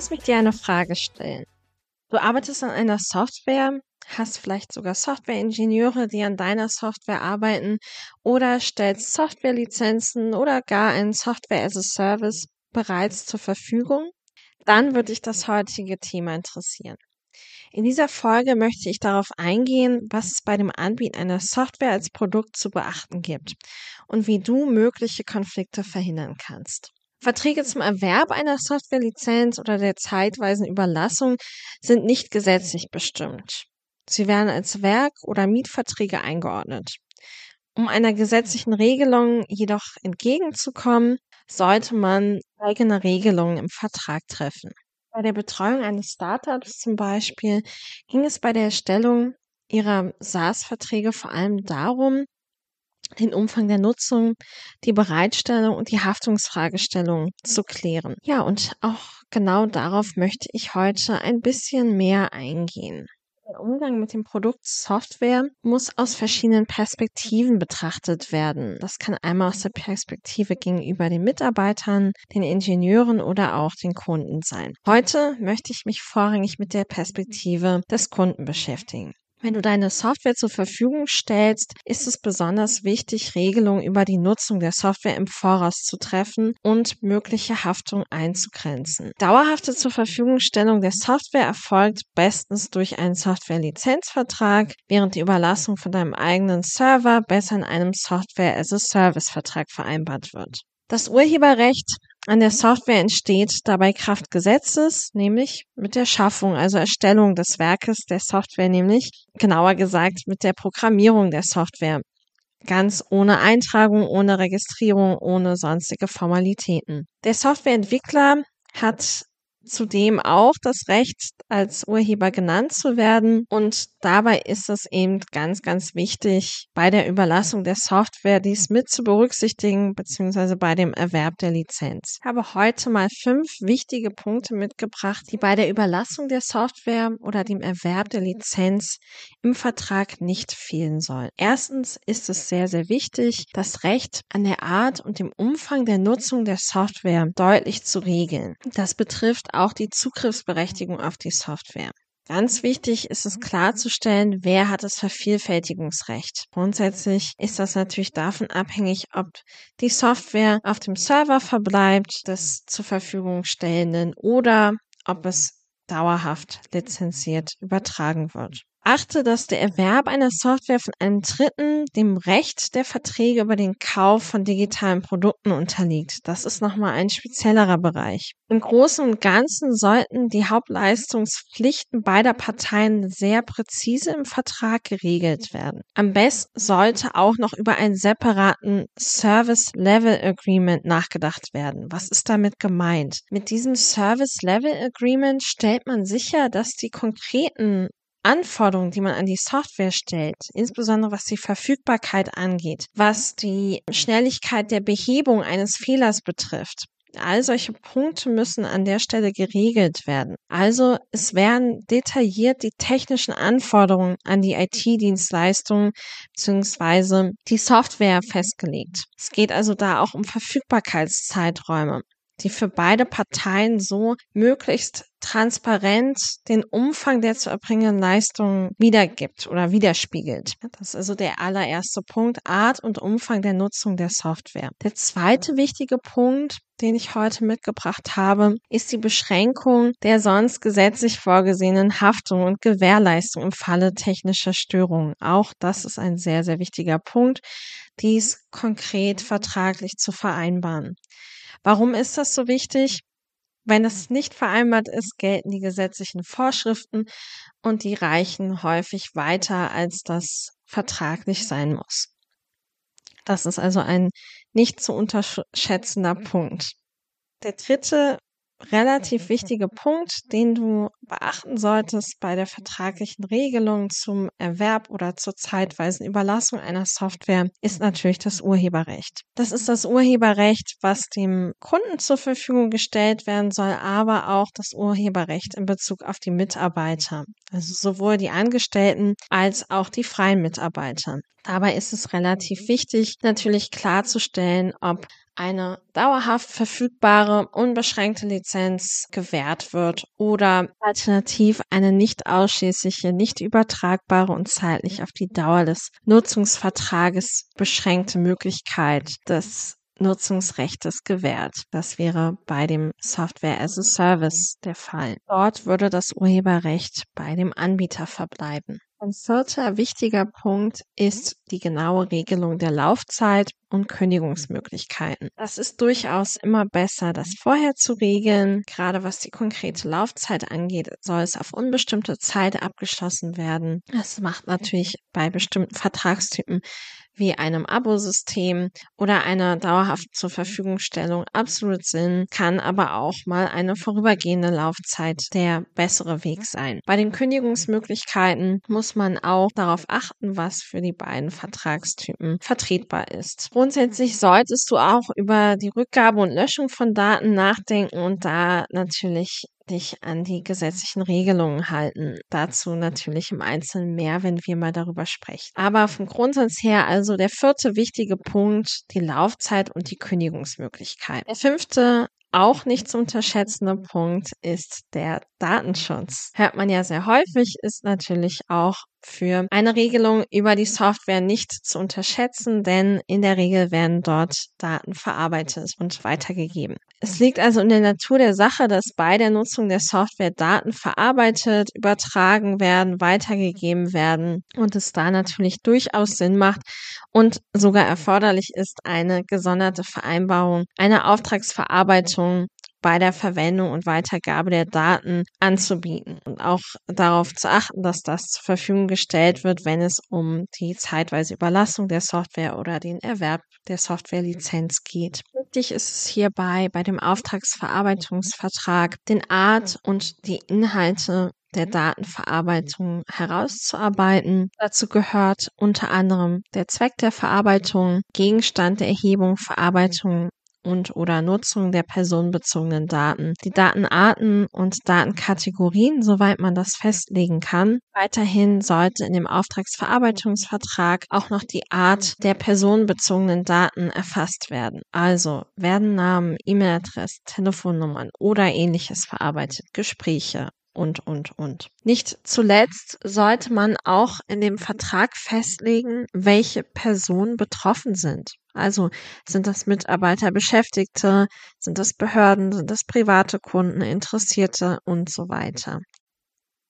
Lass mich dir eine Frage stellen. Du arbeitest an einer Software, hast vielleicht sogar Softwareingenieure, die an deiner Software arbeiten oder stellst Softwarelizenzen oder gar ein Software as a Service bereits zur Verfügung, dann würde dich das heutige Thema interessieren. In dieser Folge möchte ich darauf eingehen, was es bei dem Anbieten einer Software als Produkt zu beachten gibt und wie du mögliche Konflikte verhindern kannst. Verträge zum Erwerb einer Softwarelizenz oder der zeitweisen Überlassung sind nicht gesetzlich bestimmt. Sie werden als Werk- oder Mietverträge eingeordnet. Um einer gesetzlichen Regelung jedoch entgegenzukommen, sollte man eigene Regelungen im Vertrag treffen. Bei der Betreuung eines Startups zum Beispiel ging es bei der Erstellung ihrer SaaS-Verträge vor allem darum, den Umfang der Nutzung, die Bereitstellung und die Haftungsfragestellung zu klären. Ja, und auch genau darauf möchte ich heute ein bisschen mehr eingehen. Der Umgang mit dem Produkt Software muss aus verschiedenen Perspektiven betrachtet werden. Das kann einmal aus der Perspektive gegenüber den Mitarbeitern, den Ingenieuren oder auch den Kunden sein. Heute möchte ich mich vorrangig mit der Perspektive des Kunden beschäftigen. Wenn du deine Software zur Verfügung stellst, ist es besonders wichtig, Regelungen über die Nutzung der Software im Voraus zu treffen und mögliche Haftung einzugrenzen. Dauerhafte zur Verfügungstellung der Software erfolgt bestens durch einen Software-Lizenzvertrag, während die Überlassung von deinem eigenen Server besser in einem Software-as-a-Service-Vertrag vereinbart wird. Das Urheberrecht an der Software entsteht dabei Kraft Gesetzes, nämlich mit der Schaffung, also Erstellung des Werkes der Software, nämlich genauer gesagt mit der Programmierung der Software. Ganz ohne Eintragung, ohne Registrierung, ohne sonstige Formalitäten. Der Softwareentwickler hat zudem auch das Recht, als Urheber genannt zu werden. Und dabei ist es eben ganz, ganz wichtig, bei der Überlassung der Software dies mit zu berücksichtigen, beziehungsweise bei dem Erwerb der Lizenz. Ich habe heute mal fünf wichtige Punkte mitgebracht, die bei der Überlassung der Software oder dem Erwerb der Lizenz im Vertrag nicht fehlen sollen. Erstens ist es sehr, sehr wichtig, das Recht an der Art und dem Umfang der Nutzung der Software deutlich zu regeln. Das betrifft auch die Zugriffsberechtigung auf die Software. Ganz wichtig ist es klarzustellen, wer hat das Vervielfältigungsrecht. Grundsätzlich ist das natürlich davon abhängig, ob die Software auf dem Server verbleibt, des zur Verfügung stellenden, oder ob es dauerhaft lizenziert übertragen wird. Achte, dass der Erwerb einer Software von einem Dritten dem Recht der Verträge über den Kauf von digitalen Produkten unterliegt. Das ist nochmal ein speziellerer Bereich. Im Großen und Ganzen sollten die Hauptleistungspflichten beider Parteien sehr präzise im Vertrag geregelt werden. Am besten sollte auch noch über einen separaten Service Level Agreement nachgedacht werden. Was ist damit gemeint? Mit diesem Service Level Agreement stellt man sicher, dass die konkreten Anforderungen, die man an die Software stellt, insbesondere was die Verfügbarkeit angeht, was die Schnelligkeit der Behebung eines Fehlers betrifft. All solche Punkte müssen an der Stelle geregelt werden. Also es werden detailliert die technischen Anforderungen an die IT-Dienstleistungen bzw. die Software festgelegt. Es geht also da auch um Verfügbarkeitszeiträume die für beide Parteien so möglichst transparent den Umfang der zu erbringenden Leistungen wiedergibt oder widerspiegelt. Das ist also der allererste Punkt, Art und Umfang der Nutzung der Software. Der zweite wichtige Punkt, den ich heute mitgebracht habe, ist die Beschränkung der sonst gesetzlich vorgesehenen Haftung und Gewährleistung im Falle technischer Störungen. Auch das ist ein sehr, sehr wichtiger Punkt, dies konkret vertraglich zu vereinbaren. Warum ist das so wichtig? Wenn es nicht vereinbart ist, gelten die gesetzlichen Vorschriften und die reichen häufig weiter, als das vertraglich sein muss. Das ist also ein nicht zu unterschätzender Punkt. Der dritte relativ wichtige Punkt, den du beachten solltest bei der vertraglichen Regelung zum Erwerb oder zur zeitweisen Überlassung einer Software, ist natürlich das Urheberrecht. Das ist das Urheberrecht, was dem Kunden zur Verfügung gestellt werden soll, aber auch das Urheberrecht in Bezug auf die Mitarbeiter. Also sowohl die Angestellten als auch die freien Mitarbeiter. Dabei ist es relativ wichtig, natürlich klarzustellen, ob eine dauerhaft verfügbare, unbeschränkte Lizenz gewährt wird oder alternativ eine nicht ausschließliche, nicht übertragbare und zeitlich auf die Dauer des Nutzungsvertrages beschränkte Möglichkeit des Nutzungsrechtes gewährt. Das wäre bei dem Software as a Service der Fall. Dort würde das Urheberrecht bei dem Anbieter verbleiben. Ein vierter wichtiger Punkt ist die genaue Regelung der Laufzeit und Kündigungsmöglichkeiten. Das ist durchaus immer besser, das vorher zu regeln. Gerade was die konkrete Laufzeit angeht, soll es auf unbestimmte Zeit abgeschlossen werden. Das macht natürlich bei bestimmten Vertragstypen wie einem Abosystem oder einer dauerhaften zur Verfügungstellung absolut Sinn, kann aber auch mal eine vorübergehende Laufzeit der bessere Weg sein. Bei den Kündigungsmöglichkeiten muss man auch darauf achten, was für die beiden Vertragstypen vertretbar ist. Grundsätzlich solltest du auch über die Rückgabe und Löschung von Daten nachdenken und da natürlich dich an die gesetzlichen Regelungen halten. Dazu natürlich im Einzelnen mehr, wenn wir mal darüber sprechen. Aber vom Grundsatz her also der vierte wichtige Punkt, die Laufzeit und die Kündigungsmöglichkeit. Der fünfte auch nicht zu unterschätzende Punkt ist der Datenschutz. Hört man ja sehr häufig, ist natürlich auch für eine Regelung über die Software nicht zu unterschätzen, denn in der Regel werden dort Daten verarbeitet und weitergegeben. Es liegt also in der Natur der Sache, dass bei der Nutzung der Software Daten verarbeitet, übertragen werden, weitergegeben werden und es da natürlich durchaus Sinn macht und sogar erforderlich ist, eine gesonderte Vereinbarung, eine Auftragsverarbeitung bei der Verwendung und Weitergabe der Daten anzubieten und auch darauf zu achten, dass das zur Verfügung gestellt wird, wenn es um die zeitweise Überlassung der Software oder den Erwerb der Softwarelizenz geht. Wichtig ist es hierbei bei dem Auftragsverarbeitungsvertrag, den Art und die Inhalte der Datenverarbeitung herauszuarbeiten. Dazu gehört unter anderem der Zweck der Verarbeitung, Gegenstand der Erhebung, Verarbeitung und oder Nutzung der personenbezogenen Daten, die Datenarten und Datenkategorien, soweit man das festlegen kann. Weiterhin sollte in dem Auftragsverarbeitungsvertrag auch noch die Art der personenbezogenen Daten erfasst werden. Also werden Namen, E-Mail-Adressen, Telefonnummern oder ähnliches verarbeitet, Gespräche, und, und, und. Nicht zuletzt sollte man auch in dem Vertrag festlegen, welche Personen betroffen sind. Also sind das Mitarbeiter, Beschäftigte, sind das Behörden, sind das private Kunden, Interessierte und so weiter.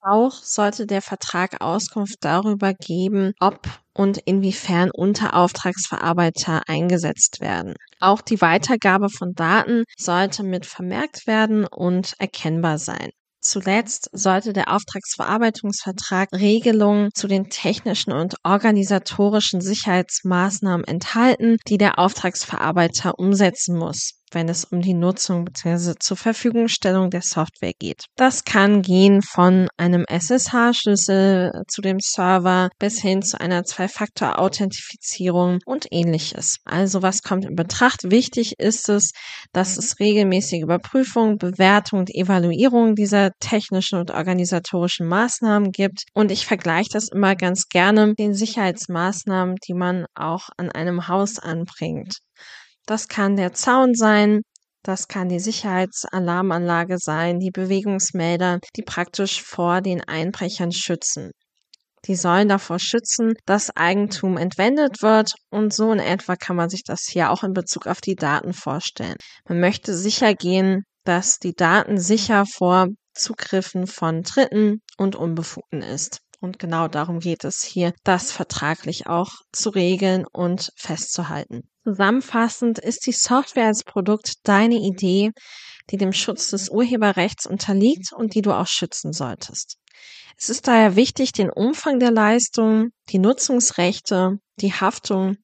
Auch sollte der Vertrag Auskunft darüber geben, ob und inwiefern Unterauftragsverarbeiter eingesetzt werden. Auch die Weitergabe von Daten sollte mit vermerkt werden und erkennbar sein. Zuletzt sollte der Auftragsverarbeitungsvertrag Regelungen zu den technischen und organisatorischen Sicherheitsmaßnahmen enthalten, die der Auftragsverarbeiter umsetzen muss wenn es um die Nutzung bzw. zur Verfügungstellung der Software geht. Das kann gehen von einem SSH-Schlüssel zu dem Server bis hin zu einer Zwei-Faktor-Authentifizierung und ähnliches. Also was kommt in Betracht? Wichtig ist es, dass es regelmäßige Überprüfung, Bewertung und Evaluierung dieser technischen und organisatorischen Maßnahmen gibt. Und ich vergleiche das immer ganz gerne mit den Sicherheitsmaßnahmen, die man auch an einem Haus anbringt. Das kann der Zaun sein, das kann die Sicherheitsalarmanlage sein, die Bewegungsmelder, die praktisch vor den Einbrechern schützen. Die sollen davor schützen, dass Eigentum entwendet wird und so in etwa kann man sich das hier auch in Bezug auf die Daten vorstellen. Man möchte sicher gehen, dass die Daten sicher vor Zugriffen von Dritten und Unbefugten ist. Und genau darum geht es hier, das vertraglich auch zu regeln und festzuhalten. Zusammenfassend ist die Software als Produkt deine Idee, die dem Schutz des Urheberrechts unterliegt und die du auch schützen solltest. Es ist daher wichtig, den Umfang der Leistung, die Nutzungsrechte, die Haftung,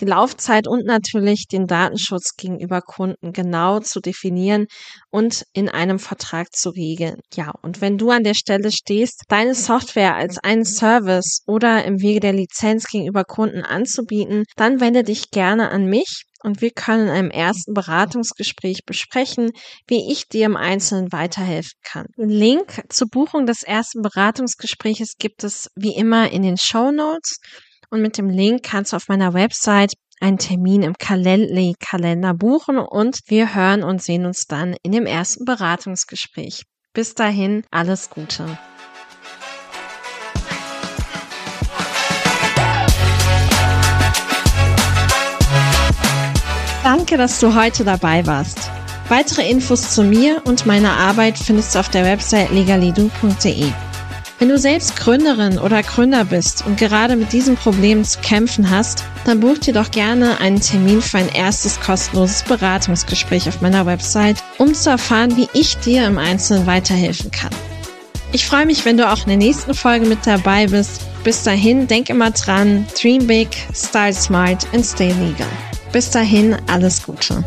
die Laufzeit und natürlich den Datenschutz gegenüber Kunden genau zu definieren und in einem Vertrag zu regeln. Ja, und wenn du an der Stelle stehst, deine Software als einen Service oder im Wege der Lizenz gegenüber Kunden anzubieten, dann wende dich gerne an mich und wir können in einem ersten Beratungsgespräch besprechen, wie ich dir im Einzelnen weiterhelfen kann. Den Link zur Buchung des ersten Beratungsgespräches gibt es wie immer in den Show Notes und mit dem Link kannst du auf meiner Website einen Termin im Calendly-Kalender buchen und wir hören und sehen uns dann in dem ersten Beratungsgespräch. Bis dahin, alles Gute. Danke, dass du heute dabei warst. Weitere Infos zu mir und meiner Arbeit findest du auf der Website legalidu.de. Wenn du selbst Gründerin oder Gründer bist und gerade mit diesem Problem zu kämpfen hast, dann buch dir doch gerne einen Termin für ein erstes kostenloses Beratungsgespräch auf meiner Website, um zu erfahren, wie ich dir im Einzelnen weiterhelfen kann. Ich freue mich, wenn du auch in der nächsten Folge mit dabei bist. Bis dahin, denk immer dran, dream big, style smart and stay legal. Bis dahin, alles Gute.